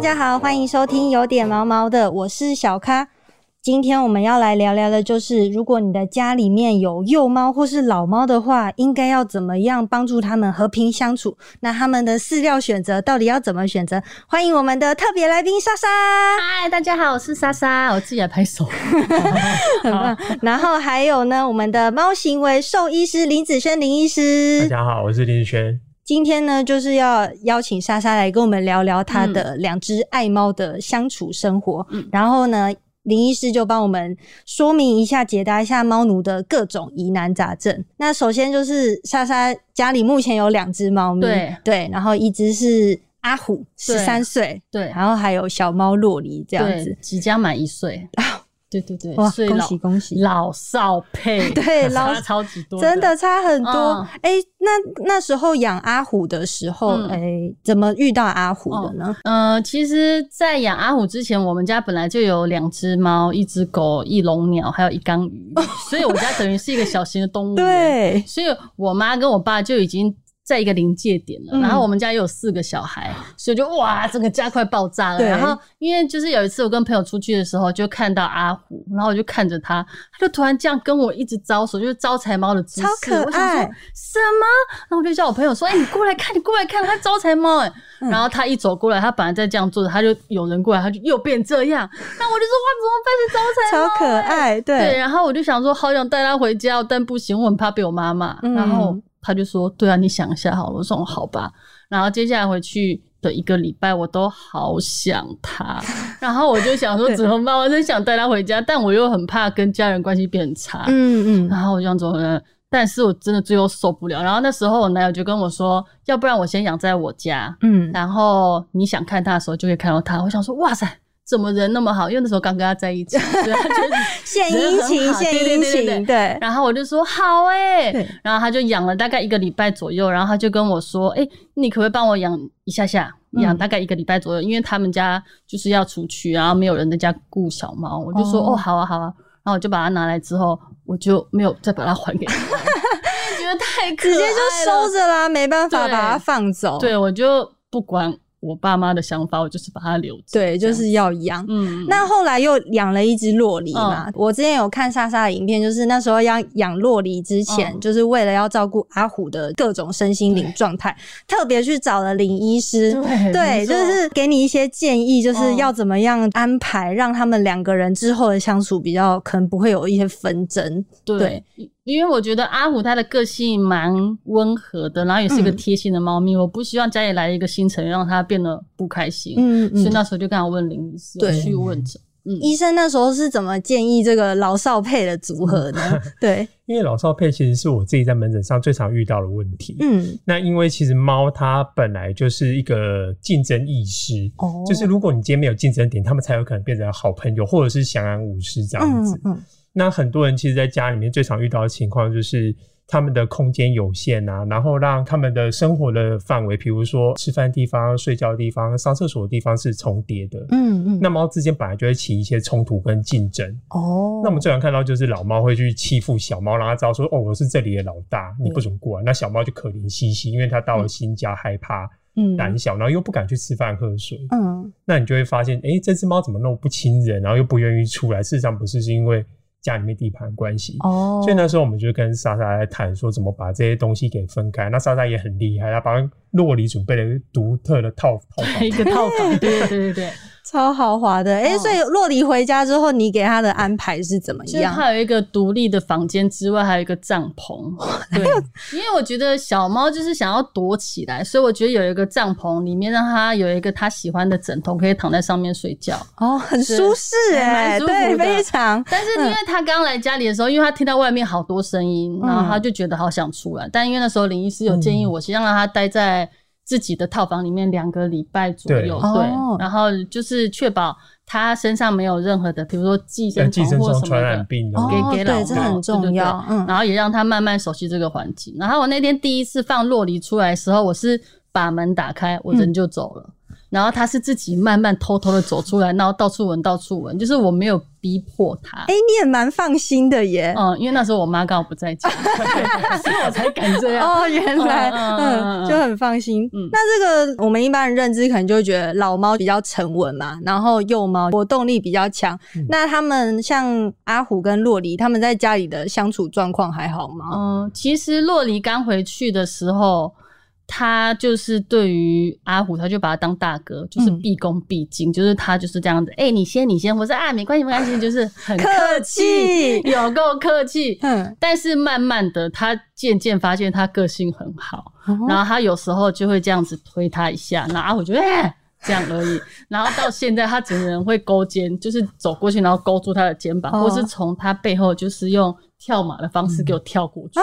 家好，欢迎收听有点毛毛的，我是小咖。今天我们要来聊聊的，就是如果你的家里面有幼猫或是老猫的话，应该要怎么样帮助它们和平相处？那它们的饲料选择到底要怎么选择？欢迎我们的特别来宾莎莎。嗨，大家好，我是莎莎，我自己来拍手。很棒。然后还有呢，我们的猫行为兽医师林子轩林医师。大家好，我是林子轩。今天呢，就是要邀请莎莎来跟我们聊聊她的两只爱猫的相处生活。然后呢，林医师就帮我们说明一下、解答一下猫奴的各种疑难杂症。那首先就是莎莎家里目前有两只猫咪，对对，然后一只是阿虎，十三岁，对，然后还有小猫洛梨这样子，即将满一岁。对对对，哇，恭喜恭喜，老少配，对，老超级多，真的差很多。哎，那那时候养阿虎的时候，哎，怎么遇到阿虎的呢？呃，其实，在养阿虎之前，我们家本来就有两只猫、一只狗、一笼鸟，还有一缸鱼，所以我家等于是一个小型的动物园。对，所以我妈跟我爸就已经。在一个临界点了，然后我们家又有四个小孩，所以就哇，整个家快爆炸了。然后因为就是有一次我跟朋友出去的时候，就看到阿虎，然后我就看着他，他就突然这样跟我一直招手，就是招财猫的姿势，超可爱。什么？然后我就叫我朋友说：“哎，你过来看，你过来看，他招财猫。”哎，然后他一走过来，他本来在这样坐着，他就有人过来，他就又变这样。那我就说：“哇，怎么办？是招财猫？”超可爱，对。然后我就想说，好想带他回家，但不行，我很怕被我妈骂。然后。他就说：“对啊，你想一下好了。”我说：“好吧。”然后接下来回去的一个礼拜，我都好想他。然后我就想说：“怎么办？我真想带他回家，但我又很怕跟家人关系变差。”嗯嗯。然后我就想怎么呢？但是我真的最后受不了。然后那时候我男友就跟我说：“要不然我先养在我家，嗯，然后你想看他的时候就可以看到他。”我想说：“哇塞！”怎么人那么好？因为那时候刚跟他在一起，对，献殷勤，献殷勤，对。然后我就说好哎，然后他就养了大概一个礼拜左右，然后他就跟我说：“哎，你可不可以帮我养一下下，养大概一个礼拜左右？因为他们家就是要出去，然后没有人在家顾小猫。”我就说：“哦，好啊，好啊。”然后我就把它拿来之后，我就没有再把它还给他，觉得太可爱直接就收着啦，没办法把它放走。对，我就不管。我爸妈的想法，我就是把它留着。对，就是要养。嗯，那后来又养了一只洛梨嘛。我之前有看莎莎的影片，就是那时候要养洛梨之前，就是为了要照顾阿虎的各种身心灵状态，特别去找了林医师。对，就是给你一些建议，就是要怎么样安排，让他们两个人之后的相处比较可能不会有一些纷争。对。因为我觉得阿虎它的个性蛮温和的，然后也是一个贴心的猫咪。我不希望家里来一个新成员让它变得不开心。嗯嗯，所以那时候就刚好问林医师，去问诊。嗯，医生那时候是怎么建议这个老少配的组合呢？对，因为老少配其实是我自己在门诊上最常遇到的问题。嗯，那因为其实猫它本来就是一个竞争意识，哦，就是如果你今天没有竞争点，它们才有可能变成好朋友，或者是相安无事这样子。嗯嗯。那很多人其实，在家里面最常遇到的情况就是，他们的空间有限啊，然后让他们的生活的范围，比如说吃饭地方、睡觉的地方、上厕所的地方是重叠的。嗯嗯。那猫之间本来就会起一些冲突跟竞争。哦。那我们最常看到就是老猫会去欺负小猫，让它知道说：“哦，我是这里的老大，你不准过来。”那小猫就可怜兮兮，因为它到了新家害怕、胆小，然后又不敢去吃饭喝水。嗯。那你就会发现，哎，这只猫怎么那么不亲人，然后又不愿意出来？事实上不是，是因为。家里面地盘关系，哦，所以那时候我们就跟莎莎在谈说怎么把这些东西给分开。那莎莎也很厉害，她帮洛里准备了独特的套套房，一个套房，对对对对。超豪华的，哎，所以洛迪回家之后，你给他的安排是怎么样？他有一个独立的房间之外，还有一个帐篷。对，因为我觉得小猫就是想要躲起来，所以我觉得有一个帐篷里面，让它有一个它喜欢的枕头，可以躺在上面睡觉。哦，很舒适哎，对，非常。但是因为他刚来家里的时候，因为他听到外面好多声音，然后他就觉得好想出来。但因为那时候林医师有建议我，先让他待在。自己的套房里面两个礼拜左右，对，然后就是确保他身上没有任何的，比如说寄生虫或什么的，给给老这很重要。嗯，然后也让他慢慢熟悉这个环境。然后我那天第一次放洛梨出来的时候，我是把门打开，我人就走了。然后他是自己慢慢偷偷的走出来，然后到处闻到处闻，就是我没有逼迫他。哎，你也蛮放心的耶。嗯，因为那时候我妈刚好不在家，所以我才敢这样。哦，原来嗯就很放心。那这个我们一般人认知可能就会觉得老猫比较沉稳嘛，然后幼猫活动力比较强。那他们像阿虎跟洛黎，他们在家里的相处状况还好吗？嗯，其实洛黎刚回去的时候。他就是对于阿虎，他就把他当大哥，就是毕恭毕敬，就是他就是这样子。哎，你先，你先，我说啊，没关系，没关系，就是很客气，有够客气。嗯，但是慢慢的，他渐渐发现他个性很好，然后他有时候就会这样子推他一下，然后阿虎就哎这样而已。然后到现在，他整个人会勾肩，就是走过去，然后勾住他的肩膀，或是从他背后就是用跳马的方式给我跳过去。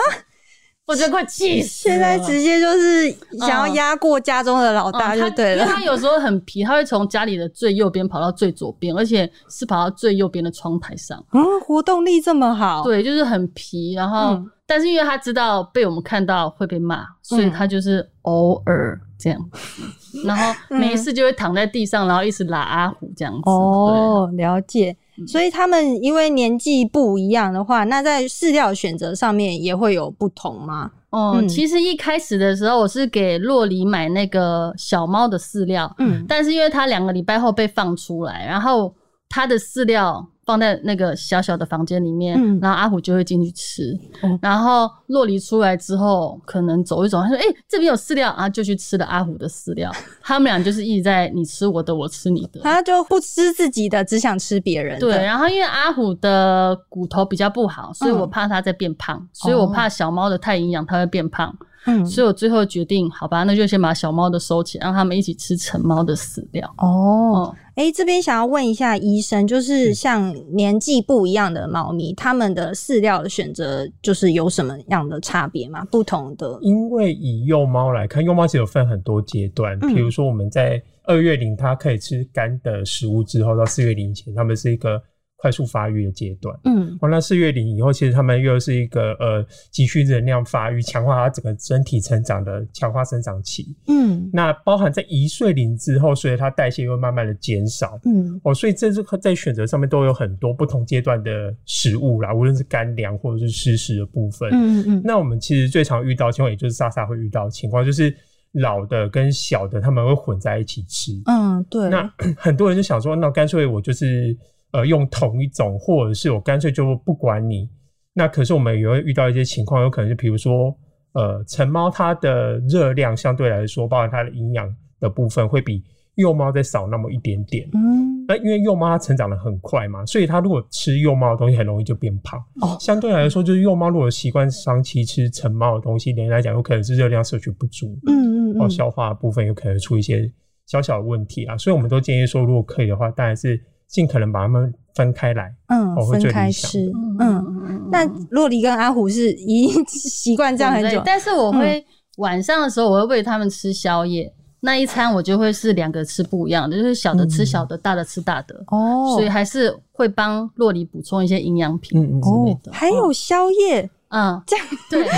我觉得快气 死了！现在直接就是想要压过家中的老大就对了。因为他有时候很皮，他会从家里的最右边跑到最左边，而且是跑到最右边的窗台上。嗯，活动力这么好。对，就是很皮。然后，但是因为他知道被我们看到会被骂，所以他就是偶尔这样。然后没事就会躺在地上，然后一直拉阿虎这样子。哦，了解。所以他们因为年纪不一样的话，那在饲料选择上面也会有不同吗？哦，其实一开始的时候，我是给洛里买那个小猫的饲料，嗯，但是因为它两个礼拜后被放出来，然后它的饲料。放在那个小小的房间里面，然后阿虎就会进去吃。然后洛黎出来之后，可能走一走，他说：“哎，这边有饲料啊！”就去吃了阿虎的饲料。他们俩就是一直在你吃我的，我吃你的。他就不吃自己的，只想吃别人的。对。然后因为阿虎的骨头比较不好，所以我怕它在变胖，所以我怕小猫的太营养，它会变胖。嗯，所以我最后决定，好吧，那就先把小猫的收起，让他们一起吃成猫的饲料。哦，哎，这边想要问一下医生，就是像年纪不一样的猫咪，他们的饲料的选择，就是有什么样的差别吗？不同的？因为以幼猫来看，幼猫其实有分很多阶段，比如说我们在二月龄，它可以吃干的食物之后，到四月龄前，它们是一个。快速发育的阶段，嗯，哦，那四月龄以后，其实他们又是一个呃急需能量发育、强化他整个身体成长的强化生长期，嗯，那包含在一岁龄之后，所以它代谢又慢慢的减少，嗯，哦，所以这是在选择上面都有很多不同阶段的食物啦，无论是干粮或者是湿食的部分，嗯嗯，那我们其实最常遇到情况，也就是莎莎会遇到情况，就是老的跟小的他们会混在一起吃，嗯，对，那很多人就想说，那干脆我就是。呃，用同一种，或者是我干脆就不管你。那可是我们也会遇到一些情况，有可能是比如说，呃，成猫它的热量相对来说，包含它的营养的部分，会比幼猫再少那么一点点。嗯，那因为幼猫它成长的很快嘛，所以它如果吃幼猫的东西，很容易就变胖。哦，相对来说，就是幼猫如果习惯长期吃成猫的东西，连来讲有可能是热量摄取不足。嗯嗯嗯，哦，消化部分有可能出一些小小的问题啊。所以我们都建议说，如果可以的话，当然是。尽可能把它们分开来，嗯，分开吃，嗯，那洛黎跟阿虎是已经 习惯这样很久，但是我会晚上的时候我会喂他们吃宵夜，那一餐我就会是两个吃不一样的，就是小的吃小的，大的吃大的，哦，所以还是会帮洛黎补充一些营养品之类的，还有宵夜，嗯，这样。对，因为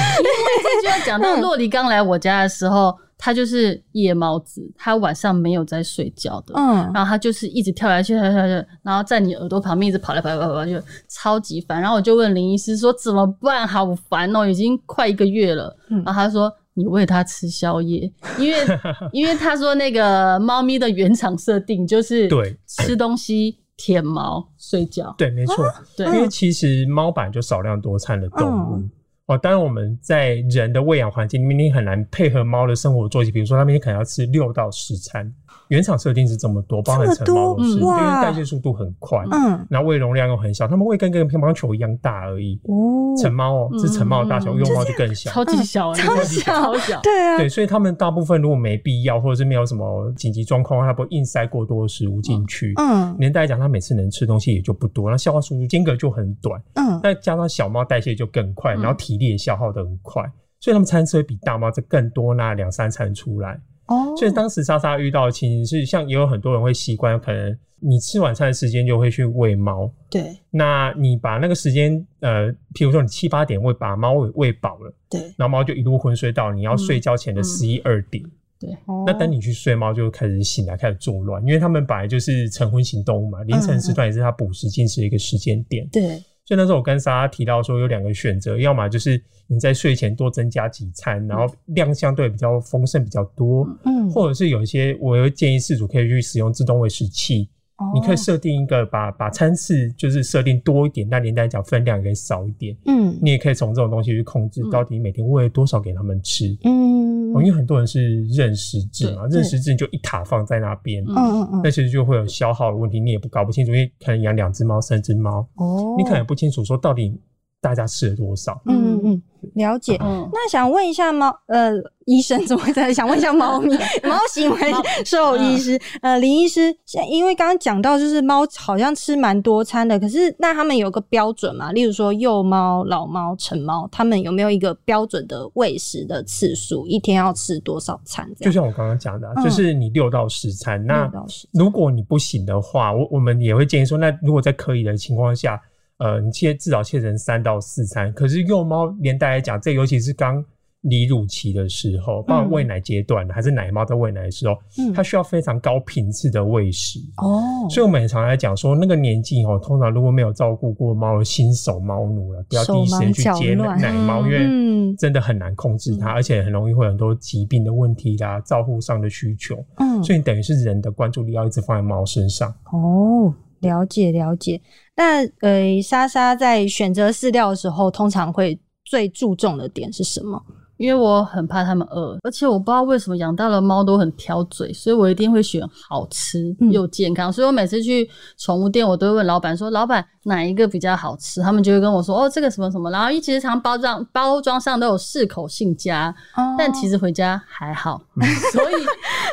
这就要讲到洛黎刚来我家的时候。它就是夜猫子，它晚上没有在睡觉的，嗯，然后它就是一直跳来跳去，跳跳跳，然后在你耳朵旁边一直跑来跑来，跑跑就超级烦。然后我就问林医师说怎么办？好烦哦，已经快一个月了。然后他说你喂它吃宵夜，因为 因为他说那个猫咪的原厂设定就是对吃东西、舔毛、睡觉。对，没错，对，因为其实猫本来就少量多餐的动物。哦，当然我们在人的喂养环境里面，你很难配合猫的生活作息。比如说，它每天可能要吃六到十餐。原厂设定是这么多，包含成猫是，因为代谢速度很快，嗯，然后胃容量又很小，它们胃跟跟乒乓球一样大而已。哦，成猫哦，是成猫的大小，幼猫就更小，超级小，超级小，对啊，对，所以他们大部分如果没必要，或者是没有什么紧急状况，它不会硬塞过多的食物进去。嗯，年代来讲，它每次能吃东西也就不多，那消化速度间隔就很短。嗯，那加上小猫代谢就更快，然后体力也消耗的很快，所以它们餐吃会比大猫这更多，那两三餐出来。哦，所以当时莎莎遇到的情形是，像也有很多人会习惯，可能你吃晚餐的时间就会去喂猫。对，那你把那个时间，呃，譬如说你七八点喂把猫喂喂饱了，对，然后猫就一路昏睡到你要睡觉前的十一二点。对，那等你去睡，猫就开始醒来，开始作乱，因为它们本来就是晨昏型动物嘛，凌晨时段也是它捕食进食的一个时间点。对，所以那时候我跟莎莎提到说，有两个选择，要么就是你在睡前多增加几餐，然后量相对比较丰盛比较多，嗯，或者是有一些，我会建议饲主可以去使用自动喂食器。你可以设定一个把把餐次就是设定多一点，但连带讲分量可以少一点。嗯，你也可以从这种东西去控制到底每天喂多少给他们吃。嗯，因为很多人是认识制嘛，认识制就一塔放在那边。嗯嗯嗯，那其实就会有消耗的问题，你也不搞不清楚，因为可能养两只猫、三只猫，哦，你可能不清楚说到底。大家吃了多少？嗯嗯嗯，了解。那想问一下猫，呃，医生怎么会在？想问一下猫咪 猫行为兽医师，呃，林医师，因为刚刚讲到就是猫好像吃蛮多餐的，可是那他们有个标准嘛？例如说幼猫、老猫、成猫，他们有没有一个标准的喂食的次数？一天要吃多少餐？就像我刚刚讲的，就是你六到十餐。那如果你不行的话，我我们也会建议说，那如果在可以的情况下。呃，你切至少切成三到四餐。可是幼猫连带来讲，这尤其是刚离乳期的时候，包括喂奶阶段还是奶猫在喂奶的时候，它需要非常高频次的喂食。哦，所以我们也常来讲说，那个年纪哦，通常如果没有照顾过猫的新手猫奴了，不要第一时间去接奶猫，因为真的很难控制它，而且很容易会很多疾病的问题啦，照护上的需求。嗯，所以等于是人的关注力要一直放在猫身上。哦。了解了解，那呃，莎莎在选择饲料的时候，通常会最注重的点是什么？因为我很怕它们饿，而且我不知道为什么养大的猫都很挑嘴，所以我一定会选好吃又健康。所以我每次去宠物店，我都会问老板说：“老板。”哪一个比较好吃？他们就会跟我说：“哦，这个什么什么。”然后一其实常包装包装上都有适口性佳，但其实回家还好。所以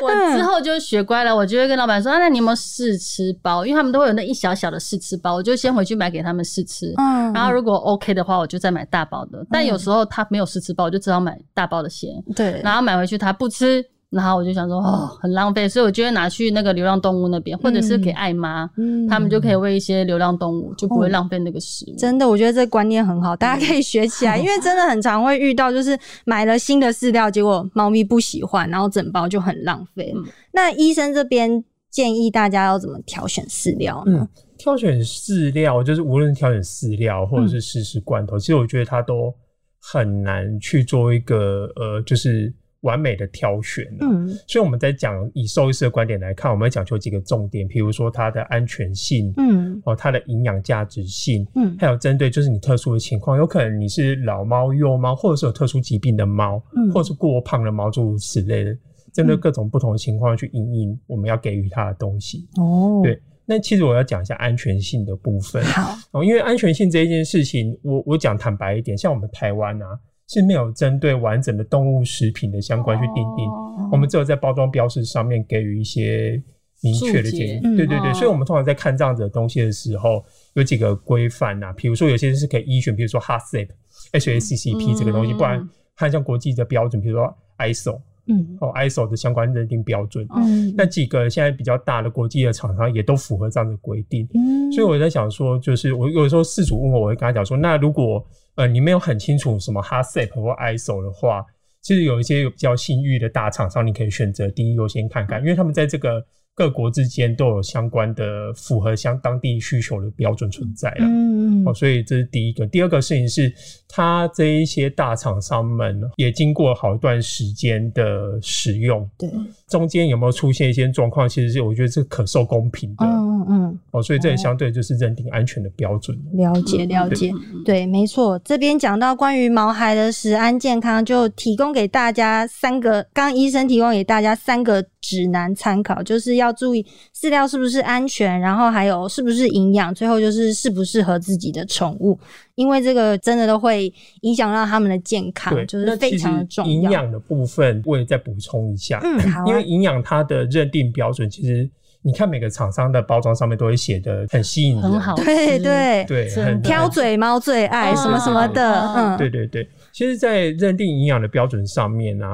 我之后就学乖了，我就会跟老板说：“啊那你有没有试吃包？因为他们都会有那一小小的试吃包，我就先回去买给他们试吃。然后如果 OK 的话，我就再买大包的。但有时候他没有试吃包，我就只好买大包的先。对，然后买回去他不吃。”然后我就想说，哦，很浪费，所以我就会拿去那个流浪动物那边，或者是给爱妈，他们就可以喂一些流浪动物，就不会浪费那个食物。真的，我觉得这观念很好，大家可以学起来，因为真的很常会遇到，就是买了新的饲料，结果猫咪不喜欢，然后整包就很浪费。那医生这边建议大家要怎么挑选饲料呢？挑选饲料就是无论挑选饲料或者是试试罐头，其实我觉得它都很难去做一个呃，就是。完美的挑选，嗯，所以我们在讲以兽医师的观点来看，我们要讲究几个重点，比如说它的安全性，嗯，哦，它的营养价值性，嗯，还有针对就是你特殊的情况，有可能你是老猫、幼猫，或者是有特殊疾病的猫，嗯，或者是过胖的猫，诸如此类的，针对各种不同的情况去应应我们要给予它的东西。哦，对，那其实我要讲一下安全性的部分，好，哦，因为安全性这一件事情，我我讲坦白一点，像我们台湾啊。是没有针对完整的动物食品的相关去定定，我们只有在包装标识上面给予一些明确的建议。对对对，所以我们通常在看这样子的东西的时候，有几个规范呐，比如说有些是可以依循，比如说 HACCP、HACCP 这个东西，不然看像国际的标准，比如说 ISO，嗯，哦 ISO 的相关认定标准，嗯，那几个现在比较大的国际的厂商也都符合这样的规定。嗯，所以我在想说，就是我有时候事主问我，我会跟他讲说，那如果呃，你没有很清楚什么 HACCP 或 ISO 的话，其实有一些比较信誉的大厂商，你可以选择第一优先看看，因为他们在这个各国之间都有相关的符合相当地需求的标准存在了。嗯嗯。哦，所以这是第一个。第二个事情是，它这一些大厂商们也经过好一段时间的使用，对，中间有没有出现一些状况，其实是我觉得是可受公平的。嗯嗯。哦，所以这也相对就是认定安全的标准。了解了解，对，没错。这边讲到关于毛孩的食安健康，就提供给大家三个，刚医生提供给大家三个指南参考，就是要注意饲料是不是安全，然后还有是不是营养，最后就是适不适合自己的宠物，因为这个真的都会影响到他们的健康，就是非常的重要。营养的部分我也再补充一下，嗯，好，因为营养它的认定标准其实。你看每个厂商的包装上面都会写的很吸引人，很好，对对对，很挑嘴猫最爱什么什么的，嗯，对对对。其实，在认定营养的标准上面呢，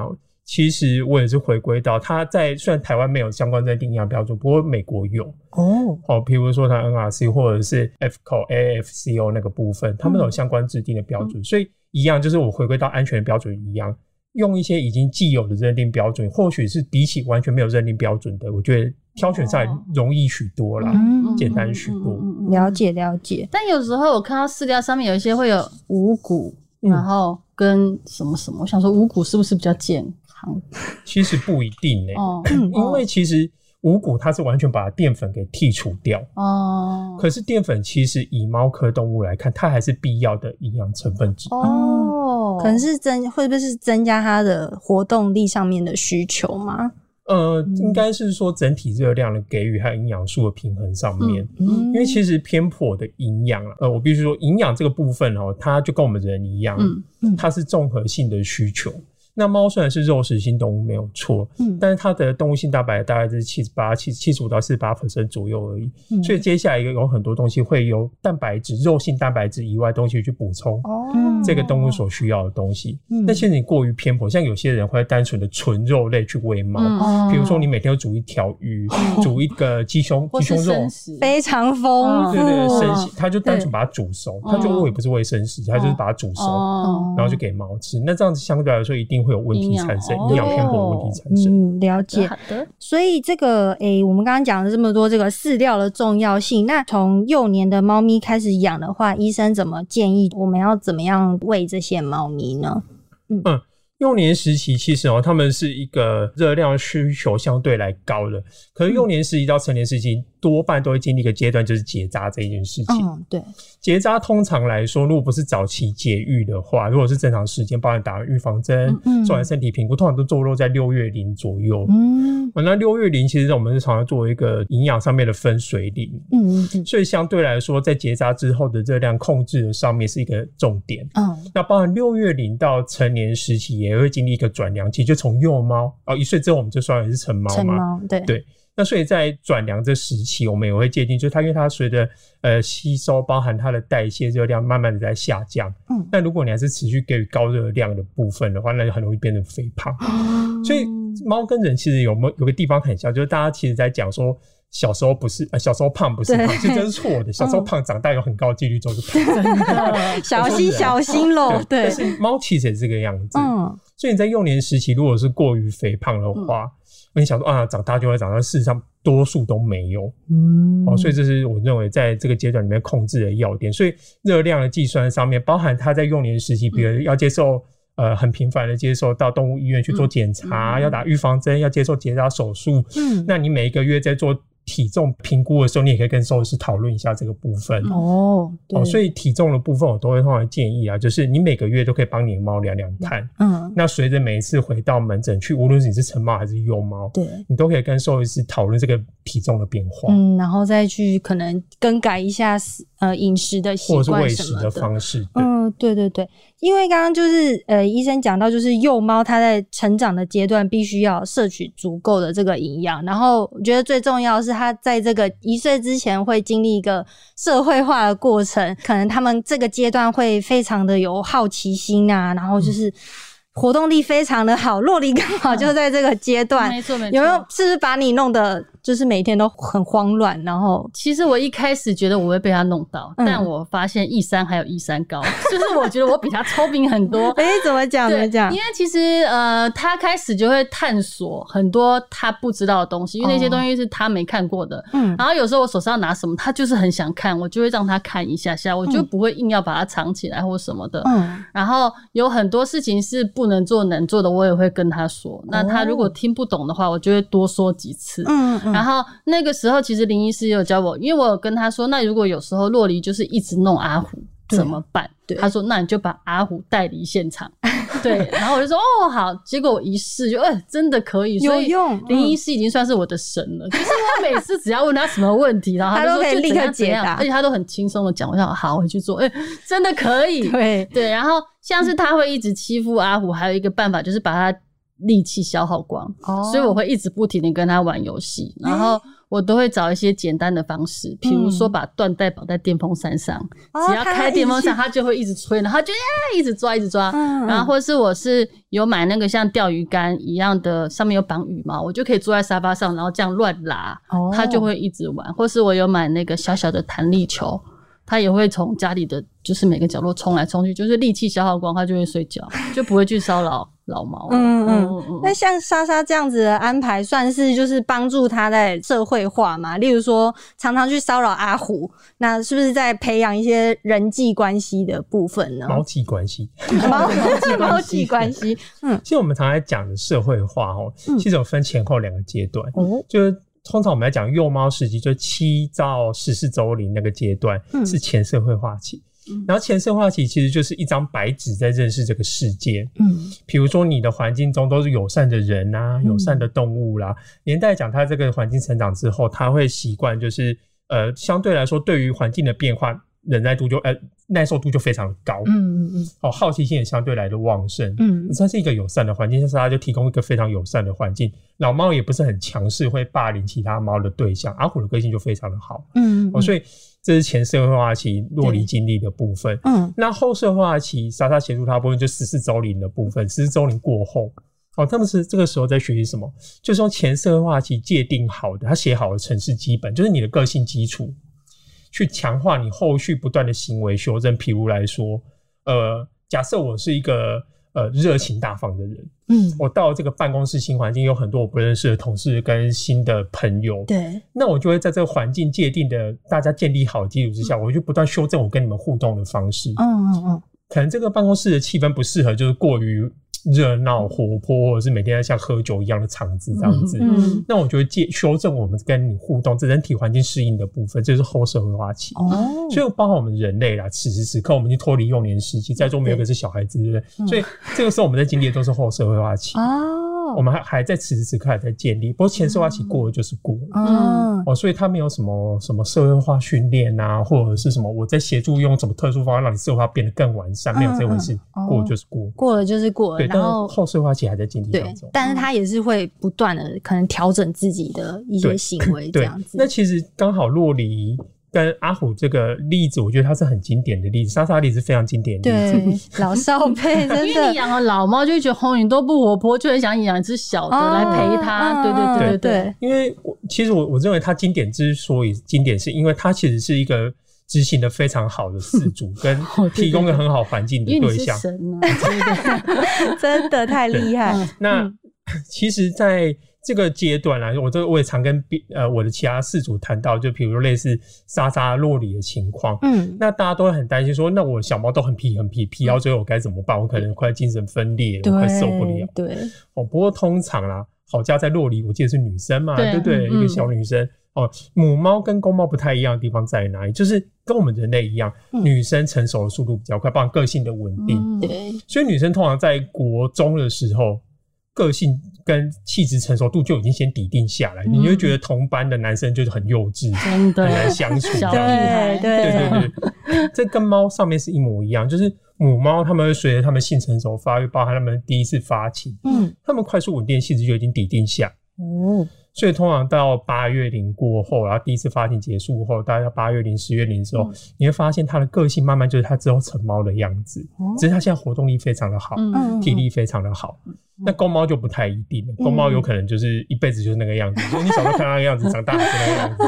其实我也是回归到它在虽然台湾没有相关认定营养标准，不过美国有哦。好，比如说它 NRC 或者是 FCO、AFCO 那个部分，他们有相关制定的标准，所以一样就是我回归到安全的标准一样。用一些已经既有的认定标准，或许是比起完全没有认定标准的，我觉得挑选上容易许多了，简单许多。了解了解。但有时候我看到饲料上面有一些会有五谷，然后跟什么什么，我想说五谷是不是比较健康？其实不一定呢，因为其实。五谷它是完全把淀粉给剔除掉哦，可是淀粉其实以猫科动物来看，它还是必要的营养成分之一哦。可能是增会不会是增加它的活动力上面的需求吗？呃，应该是说整体热量的给予和营养素的平衡上面，因为其实偏颇的营养啊呃，我必须说营养这个部分哦，它就跟我们人一样，嗯它是综合性的需求。那猫虽然是肉食性动物没有错，嗯，但是它的动物性蛋白大概是七十八、七七十五到四十八左右而已，所以接下来一个有很多东西会由蛋白质、肉性蛋白质以外东西去补充哦，这个动物所需要的东西。那其实你过于偏颇，像有些人会单纯的纯肉类去喂猫，比如说你每天要煮一条鱼，煮一个鸡胸 鸡胸肉，非常丰富，对对，生食，他就单纯把它煮熟，他就喂不是喂生食，他就是把它煮熟，然后就给猫吃。那这样子相对来说一定。会有问题产生，营养偏颇问题产生。嗯，了解。好的。所以这个，诶，我们刚刚讲了这么多，这个饲料的重要性。那从幼年的猫咪开始养的话，医生怎么建议我们要怎么样喂这些猫咪呢？嗯。幼年时期其实哦，他们是一个热量需求相对来高的。可是幼年时期到成年时期，多半都会经历一个阶段，就是结扎这一件事情。嗯，对。结扎通常来说，如果不是早期节育的话，如果是正常时间，包含打完预防针、做完身体评估，通常都坐落在六月龄左右。嗯，那六月龄其实我们是常常作为一个营养上面的分水岭。嗯嗯。所以相对来说，在结扎之后的热量控制上面是一个重点。嗯，那包含六月龄到成年时期也。会经历一个转凉期，就从幼猫哦一岁之后，我们就算也是成猫嘛。对对，那所以在转凉这时期，我们也会界定，就是它因为它随着呃吸收，包含它的代谢热量，慢慢的在下降。嗯，那如果你还是持续给予高热量的部分的话，那就很容易变成肥胖。所以猫跟人其实有没有有个地方很像，就是大家其实在讲说。小时候不是，呃小时候胖不是胖，是真是错的。小时候胖，长大有很高几率就是胖。小心小心喽，对。但是猫其实也是这个样子。嗯。所以你在幼年时期，如果是过于肥胖的话，你想说啊，长大就会长，大事实上多数都没有。嗯。哦，所以这是我认为在这个阶段里面控制的要点。所以热量的计算上面，包含他在幼年时期，比如要接受呃很频繁的接受到动物医院去做检查，要打预防针，要接受结扎手术。嗯。那你每一个月在做。体重评估的时候，你也可以跟兽医师讨论一下这个部分哦。哦，所以体重的部分我都会通常建议啊，就是你每个月都可以帮你的猫量量看。嗯，那随着每一次回到门诊去，无论是你是成猫还是幼猫，对，你都可以跟兽医师讨论这个体重的变化。嗯，然后再去可能更改一下呃饮食的习惯或者是喂食的方式。嗯，对对对。因为刚刚就是呃，医生讲到，就是幼猫它在成长的阶段必须要摄取足够的这个营养，然后我觉得最重要的是它在这个一岁之前会经历一个社会化的过程，可能他们这个阶段会非常的有好奇心啊，然后就是活动力非常的好，洛丽刚好就在这个阶段，没错没错，有没有是不是把你弄得？就是每天都很慌乱，然后其实我一开始觉得我会被他弄到，但我发现一山还有一山高，就是我觉得我比他聪明很多。哎，怎么讲？怎么讲？因为其实呃，他开始就会探索很多他不知道的东西，因为那些东西是他没看过的。嗯，然后有时候我手上拿什么，他就是很想看，我就会让他看一下下，我就不会硬要把它藏起来或什么的。嗯，然后有很多事情是不能做能做的，我也会跟他说。那他如果听不懂的话，我就会多说几次。嗯嗯。然后那个时候，其实林医师有教我，因为我有跟他说，那如果有时候洛黎就是一直弄阿虎怎么办？他说，那你就把阿虎带离现场。对，然后我就说，哦，好。结果我一试，就哎，真的可以，有用。林医师已经算是我的神了，就是我每次只要问他什么问题，然后他都可以立刻解答，而且他都很轻松的讲。我想，好，我去做。哎，真的可以。对对，然后像是他会一直欺负阿虎，还有一个办法就是把他。力气消耗光，所以我会一直不停的跟他玩游戏，然后我都会找一些简单的方式，比如说把缎带绑在电风扇上，只要开电风扇，它就会一直吹，然后就呀一直抓一直抓，然后或是我是有买那个像钓鱼竿一样的，上面有绑羽毛，我就可以坐在沙发上，然后这样乱拉，它就会一直玩，或是我有买那个小小的弹力球。他也会从家里的就是每个角落冲来冲去，就是力气消耗光，他就会睡觉，就不会去骚扰老猫。嗯嗯嗯。那像莎莎这样子的安排，算是就是帮助他在社会化嘛？例如说，常常去骚扰阿虎，那是不是在培养一些人际关系的部分呢？猫际关系，猫猫际关系。嗯，其实我们常在讲的社会化哦，其实有分前后两个阶段。哦，就是通常我们来讲幼猫时期，就七到十四周龄那个阶段是前社会化期。然后前社会期其实就是一张白纸在认识这个世界。嗯，比如说你的环境中都是友善的人啊，友善的动物啦。年代讲，它这个环境成长之后，它会习惯就是呃，相对来说对于环境的变化忍耐度就呃耐受度就非常高。嗯嗯嗯。哦，好奇心也相对来的旺盛。嗯，它是一个友善的环境，但是它就提供一个非常友善的环境。老猫也不是很强势，会霸凌其他猫的对象。阿虎的个性就非常的好。嗯，哦，所以。这是前社会化期洛离经历的部分，嗯，那后社会化期莎莎协助他部分就十四周龄的部分，十四周龄过后，哦，他们是这个时候在学习什么？就是用前社会化期界定好的，他写好的城市基本，就是你的个性基础，去强化你后续不断的行为修正。譬如来说，呃，假设我是一个。呃，热情大方的人，嗯，我到这个办公室新环境，有很多我不认识的同事跟新的朋友，对，那我就会在这个环境界定的大家建立好基础之下，我就不断修正我跟你们互动的方式，嗯嗯嗯，可能这个办公室的气氛不适合，就是过于。热闹活泼，或者是每天像喝酒一样的场子这样子，那我觉得借修正我们跟你互动，这人体环境适应的部分，这是后社会化期。哦，所以包括我们人类啦，此时此刻我们已经脱离幼年时期，在座没有一个是小孩子，对不对？所以这个时候我们在经历的都是后社会化期。哦。我们还还在此时此刻还在建立，不过前社会化期过了就是过，嗯，哦，所以他没有什么什么社会化训练啊，或者是什么我在协助用什么特殊方法让你社会化变得更完善，没有这回事，过了就是过，过了就是过，对，然后后社会化期还在建立当中，但是他也是会不断的可能调整自己的一些行为这样子。那其实刚好洛离。跟阿虎这个例子，我觉得它是很经典的例子。莎莎例子非常经典的例子，老少配，真的。因为你养了老猫，就觉得红云都不活泼，就很想养一只小的来陪它。对对对对对。因为我其实我我认为它经典之所以经典，是因为它其实是一个执行的非常好的事主，跟提供个很好环境的对象。神啊！真的太厉害。那 其实，在这个阶段来说，我这我也常跟呃我的其他事主谈到，就比如类似沙沙洛里的情况，嗯，那大家都会很担心说，那我小猫都很皮很皮，皮到最后我该怎么办？我可能快精神分裂了，快受不了。对，哦，不过通常啦，好家在洛里，我记得是女生嘛，对不对？一个小女生哦，母猫跟公猫不太一样的地方在哪里？就是跟我们人类一样，女生成熟的速度比较快，包括个性的稳定。对，所以女生通常在国中的时候。个性跟气质成熟度就已经先抵定下来，你就觉得同班的男生就是很幼稚，很难相处。对对对对，这跟猫上面是一模一样，就是母猫它们会随着它们性成熟发育，包含它们第一次发情，嗯，它们快速稳定气质就已经抵定下。哦。所以通常到八月龄过后，然后第一次发情结束后，大概八月龄、十月龄的时候，你会发现它的个性慢慢就是它之后成猫的样子。只是它现在活动力非常的好，体力非常的好。那公猫就不太一定了，公猫有可能就是一辈子就是那个样子。你小时候看它的样子，长大还是那个样子，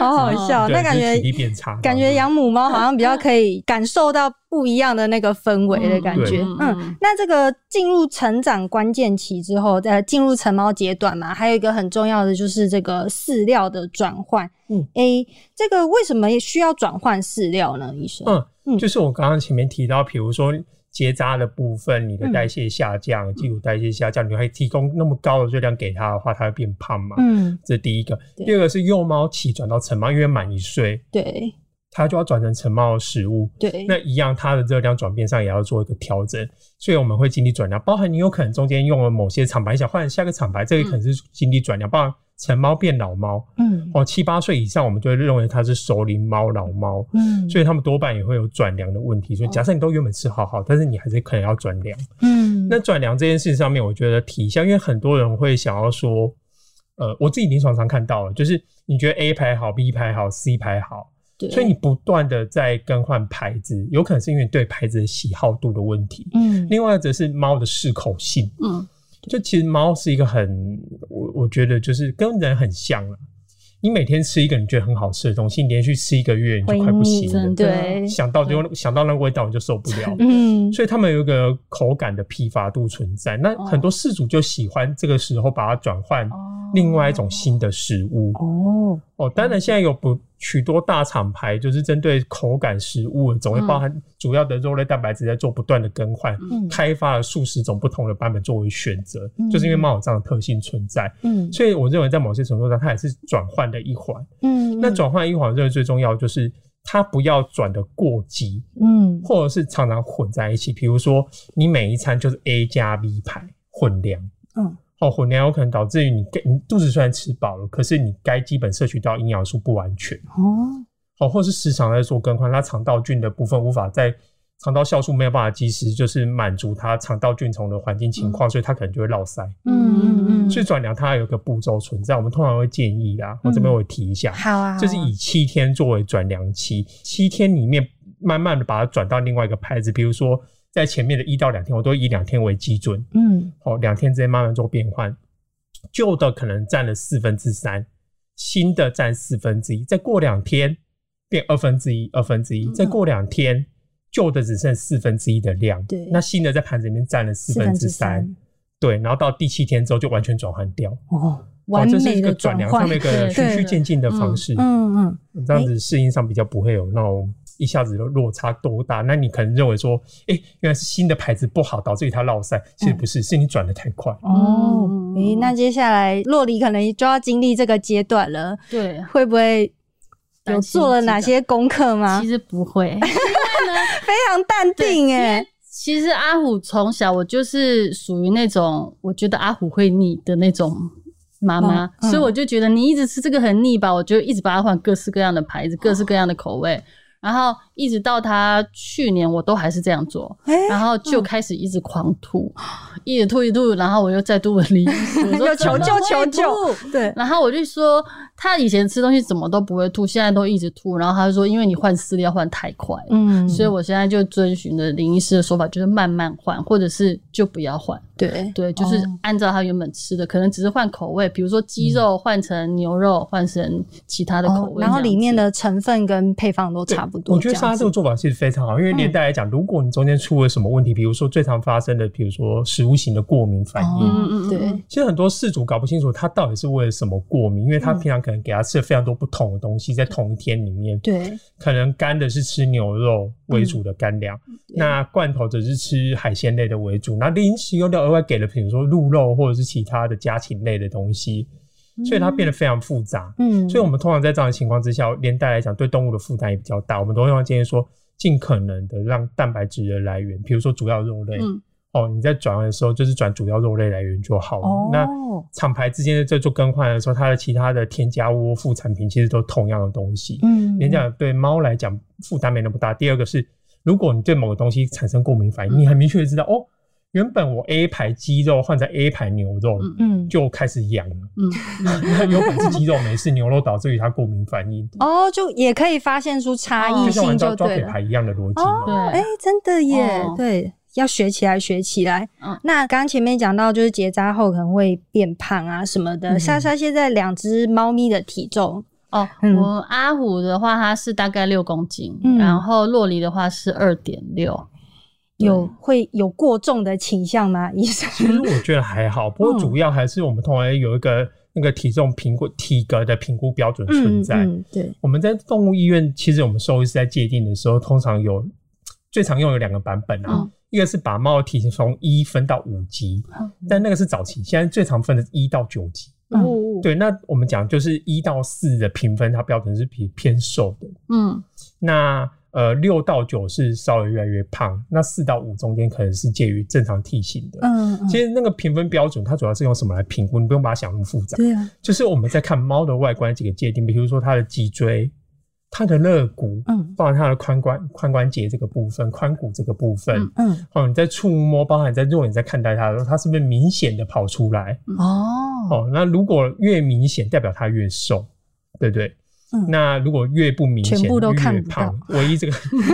好好笑。那感觉体力变差，感觉养母猫好像比较可以感受到不一样的那个氛围的感觉。嗯，那这个进入成长关键期之后，呃，进入成猫阶段嘛，还有一个很重要。的就是这个饲料的转换。嗯，A 这个为什么需要转换饲料呢？医生，嗯，就是我刚刚前面提到，比如说结扎的部分，你的代谢下降，基础代谢下降，你还提供那么高的热量给它的话，它会变胖嘛？嗯，这是第一个。第二个是幼猫期转到成猫，因为满一岁，对。它就要转成成猫的食物，对，那一样它的热量转变上也要做一个调整，所以我们会经历转量，包含你有可能中间用了某些厂牌，想换下个厂牌，这个可能是经历转量，包含成猫变老猫，嗯，哦七八岁以上，我们就会认为它是熟龄猫、老猫，嗯，所以他们多半也会有转粮的问题。所以假设你都原本吃好好，但是你还是可能要转粮，嗯，那转粮这件事上面，我觉得提一下，因为很多人会想要说，呃，我自己临床上看到了，就是你觉得 A 牌好，B 牌好，C 牌好。所以你不断的在更换牌子，有可能是因为对牌子的喜好度的问题。嗯，另外则是猫的适口性。嗯，就其实猫是一个很，我我觉得就是跟人很像了。你每天吃一个你觉得很好吃的东西，你连续吃一个月你就快不行了。对，想到就想到那个味道你就受不了。嗯，所以他们有一个口感的疲乏度存在。那很多事主就喜欢这个时候把它转换另外一种新的食物。哦哦，当然现在有不许多大厂牌就是针对口感食物，总会包含主要的肉类蛋白质在做不断的更换，开发了数十种不同的版本作为选择，就是因为猫有这样的特性存在。嗯，所以我认为在某些程度上，它也是转换的一环。嗯，那转换一环，认为最重要就是它不要转的过激。嗯，或者是常常混在一起，比如说你每一餐就是 A 加 B 排混量。嗯。哦，混粮有可能导致于你你肚子虽然吃饱了，可是你该基本摄取到营养素不完全哦。好，或是时常在做更换，它肠道菌的部分无法在肠道酵素没有办法及时就是满足它肠道菌虫的环境情况，所以它可能就会落塞。嗯嗯嗯。所以转粮它有个步骤存在，我们通常会建议啊，我这边会提一下，好啊，就是以七天作为转粮期，七天里面慢慢的把它转到另外一个牌子，比如说。在前面的一到两天，我都以两天为基准。嗯，好，两天之间慢慢做变换，旧的可能占了四分之三，新的占四分之一。再过两天变二分之一，二分之一。再过两天，旧的只剩四分之一的量。对，那新的在盘子里面占了四分之三。对，然后到第七天之后就完全转换掉。哦，完美的转量上面一个循序渐进的方式。嗯嗯，这样子适应上比较不会有那种。一下子的落差多大？那你可能认为说，哎，原来是新的牌子不好，导致于它落赛。其实不是，是你转的太快。哦，哎，那接下来洛里可能就要经历这个阶段了。对，会不会有做了哪些功课吗？其实不会，非常淡定。哎，其实阿虎从小我就是属于那种我觉得阿虎会腻的那种妈妈，所以我就觉得你一直吃这个很腻吧，我就一直把它换各式各样的牌子，各式各样的口味。然后一直到他去年，我都还是这样做，然后就开始一直狂吐，一直吐一吐，然后我又再度问李医师，我说求救求救，对，然后我就说他以前吃东西怎么都不会吐，现在都一直吐，然后他就说因为你换饲料换太快，嗯，所以我现在就遵循着林医师的说法，就是慢慢换，或者是就不要换。对对，就是按照他原本吃的，可能只是换口味，比如说鸡肉换成牛肉，换成其他的口味，然后里面的成分跟配方都差不多。我觉得他这个做法其实非常好，因为连带来讲，如果你中间出了什么问题，比如说最常发生的，比如说食物型的过敏反应，嗯嗯对，其实很多事主搞不清楚他到底是为了什么过敏，因为他平常可能给他吃了非常多不同的东西，在同一天里面，对，可能干的是吃牛肉为主的干粮，那罐头则是吃海鲜类的为主，那零食又另外给了，比如说。鹿肉或者是其他的家禽类的东西，所以它变得非常复杂。嗯，所以我们通常在这样的情况之下，连带来讲对动物的负担也比较大。我们都常建议说，尽可能的让蛋白质的来源，比如说主要肉类，哦，你在转换的时候就是转主要肉类来源就好了。那厂牌之间在做更换的时候，它的其他的添加物、副产品其实都同样的东西。嗯，连讲对猫来讲负担没那么大。第二个是，如果你对某个东西产生过敏反应，你很明确的知道哦。原本我 A 排鸡肉换成 A 排牛肉，嗯，就开始痒了，嗯，那有本是鸡肉没事，牛肉导致于它过敏反应，哦，就也可以发现出差异性，就抓品牌一样的逻辑，对，哎，真的耶，对，要学起来，学起来。那刚刚前面讲到，就是结扎后可能会变胖啊什么的。莎莎现在两只猫咪的体重，哦，我阿虎的话它是大概六公斤，然后洛梨的话是二点六。有会有过重的倾向吗？医生？其实我觉得还好，不过主要还是我们通常有一个那个体重评估体格的评估标准存在。对，我们在动物医院，其实我们兽医师在界定的时候，通常有最常用有两个版本啊，一个是把猫的体型从一分到五级，但那个是早期，现在最常分的是一到九级。哦，对，那我们讲就是一到四的评分，它标准是比偏瘦的。嗯，那。呃，六到九是稍微越来越胖，那四到五中间可能是介于正常体型的。嗯，其实那个评分标准，它主要是用什么来评估？你不用把它想那么复杂。对啊，就是我们在看猫的外观几个界定，比如说它的脊椎、它的肋骨，嗯，包含它的髋关髋关节这个部分、髋骨这个部分，嗯，哦，你在触摸，包含在如果你在看待它的时候，它是不是明显的跑出来？哦，哦，那如果越明显，代表它越瘦，对不对？那如果越不明显，全部都看不到。唯一这个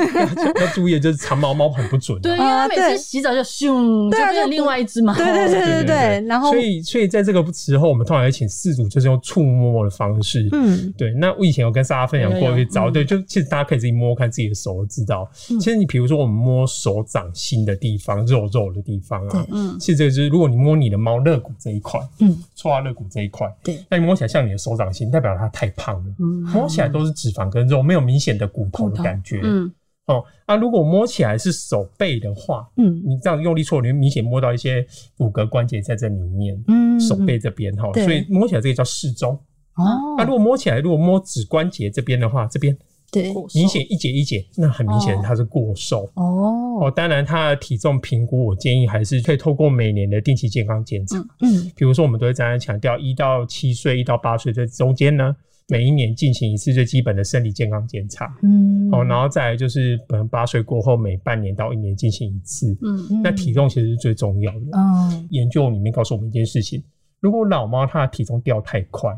要注意的就是长毛猫很不准，对，因为它每次洗澡就咻，对啊，就另外一只猫，对对对对对。然后，所以所以在这个时候，我们通常会请饲主就是用触摸的方式，嗯，对。那我以前有跟大家分享过一招，对，就其实大家可以自己摸看自己的手，知道。其实你比如说我们摸手掌心的地方，肉肉的地方啊，嗯，其实这个就是如果你摸你的猫肋骨这一块，嗯，搓到肋骨这一块，对，那你摸起来像你的手掌心，代表它太胖了，嗯。摸起来都是脂肪跟肉，没有明显的骨头的感觉。嗯，哦，那如果摸起来是手背的话，嗯，你这样用力搓，你会明显摸到一些骨骼关节在这里面。嗯，手背这边哈，所以摸起来这个叫适中。哦，那如果摸起来，如果摸指关节这边的话，这边对明显一节一节，那很明显它是过瘦。哦，哦，当然它的体重评估，我建议还是可以透过每年的定期健康检查。嗯，比如说我们都会常常强调，一到七岁、一到八岁这中间呢。每一年进行一次最基本的生理健康检查，嗯，哦，然后再来就是可能八岁过后每半年到一年进行一次，嗯，那体重其实是最重要的。嗯，研究里面告诉我们一件事情：如果老猫它的体重掉太快，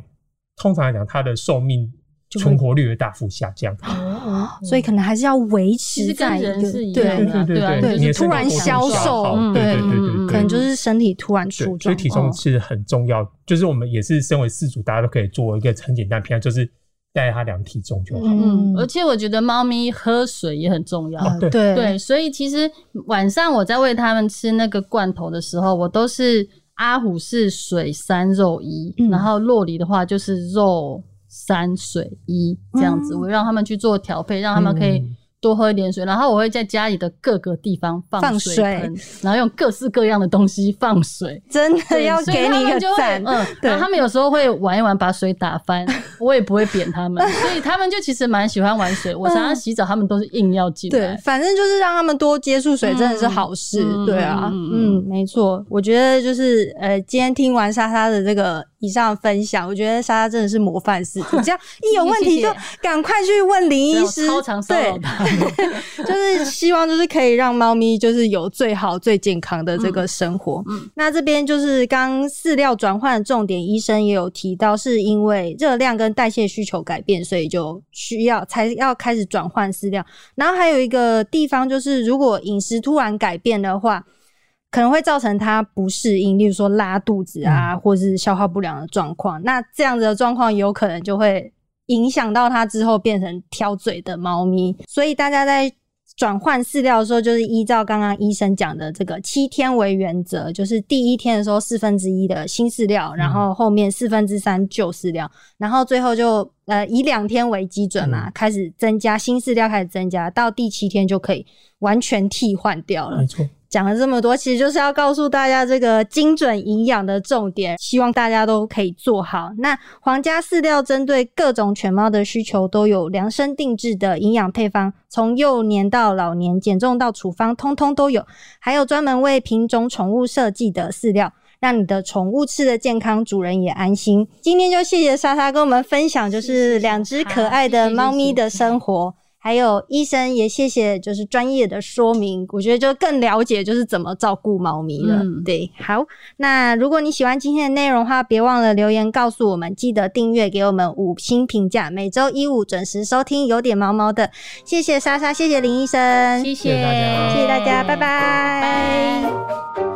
通常来讲它的寿命。存活率会大幅下降，哦，所以可能还是要维持在一个对对对对，你突然消瘦，对对对，可能就是身体突然出状所以体重是很重要。就是我们也是身为饲主，大家都可以做一个很简单平常，就是带它量体重就好。嗯，而且我觉得猫咪喝水也很重要。对对，所以其实晚上我在喂它们吃那个罐头的时候，我都是阿虎是水三肉一，然后洛梨的话就是肉。三水一这样子，我让他们去做调配，让他们可以。多喝一点水，然后我会在家里的各个地方放水盆，然后用各式各样的东西放水，真的要给你一个赞。嗯，然后他们有时候会玩一玩，把水打翻，我也不会扁他们，所以他们就其实蛮喜欢玩水。我常常洗澡，他们都是硬要进来。对，反正就是让他们多接触水，真的是好事。对啊，嗯，没错。我觉得就是呃，今天听完莎莎的这个以上分享，我觉得莎莎真的是模范式，这样一有问题就赶快去问林医师，超长骚扰他。就是希望，就是可以让猫咪就是有最好、最健康的这个生活。那这边就是刚饲料转换的重点，医生也有提到，是因为热量跟代谢需求改变，所以就需要才要开始转换饲料。然后还有一个地方就是，如果饮食突然改变的话，可能会造成它不适应，例如说拉肚子啊，或是消化不良的状况。那这样子的状况有可能就会。影响到它之后变成挑嘴的猫咪，所以大家在转换饲料的时候，就是依照刚刚医生讲的这个七天为原则，就是第一天的时候四分之一的新饲料，然后后面四分之三旧饲料，然后最后就呃以两天为基准嘛，开始增加新饲料，开始增加到第七天就可以完全替换掉了。没错。讲了这么多，其实就是要告诉大家这个精准营养的重点，希望大家都可以做好。那皇家饲料针对各种犬猫的需求都有量身定制的营养配方，从幼年到老年，减重到处方，通通都有。还有专门为品种宠物设计的饲料，让你的宠物吃的健康，主人也安心。今天就谢谢莎莎跟我们分享，就是两只可爱的猫咪的生活。还有医生也谢谢，就是专业的说明，我觉得就更了解就是怎么照顾猫咪了。对，好，那如果你喜欢今天的内容的话，别忘了留言告诉我们，记得订阅给我们五星评价，每周一五准时收听有点毛毛的。谢谢莎莎，谢谢林医生，谢谢大家，谢谢大家，拜拜。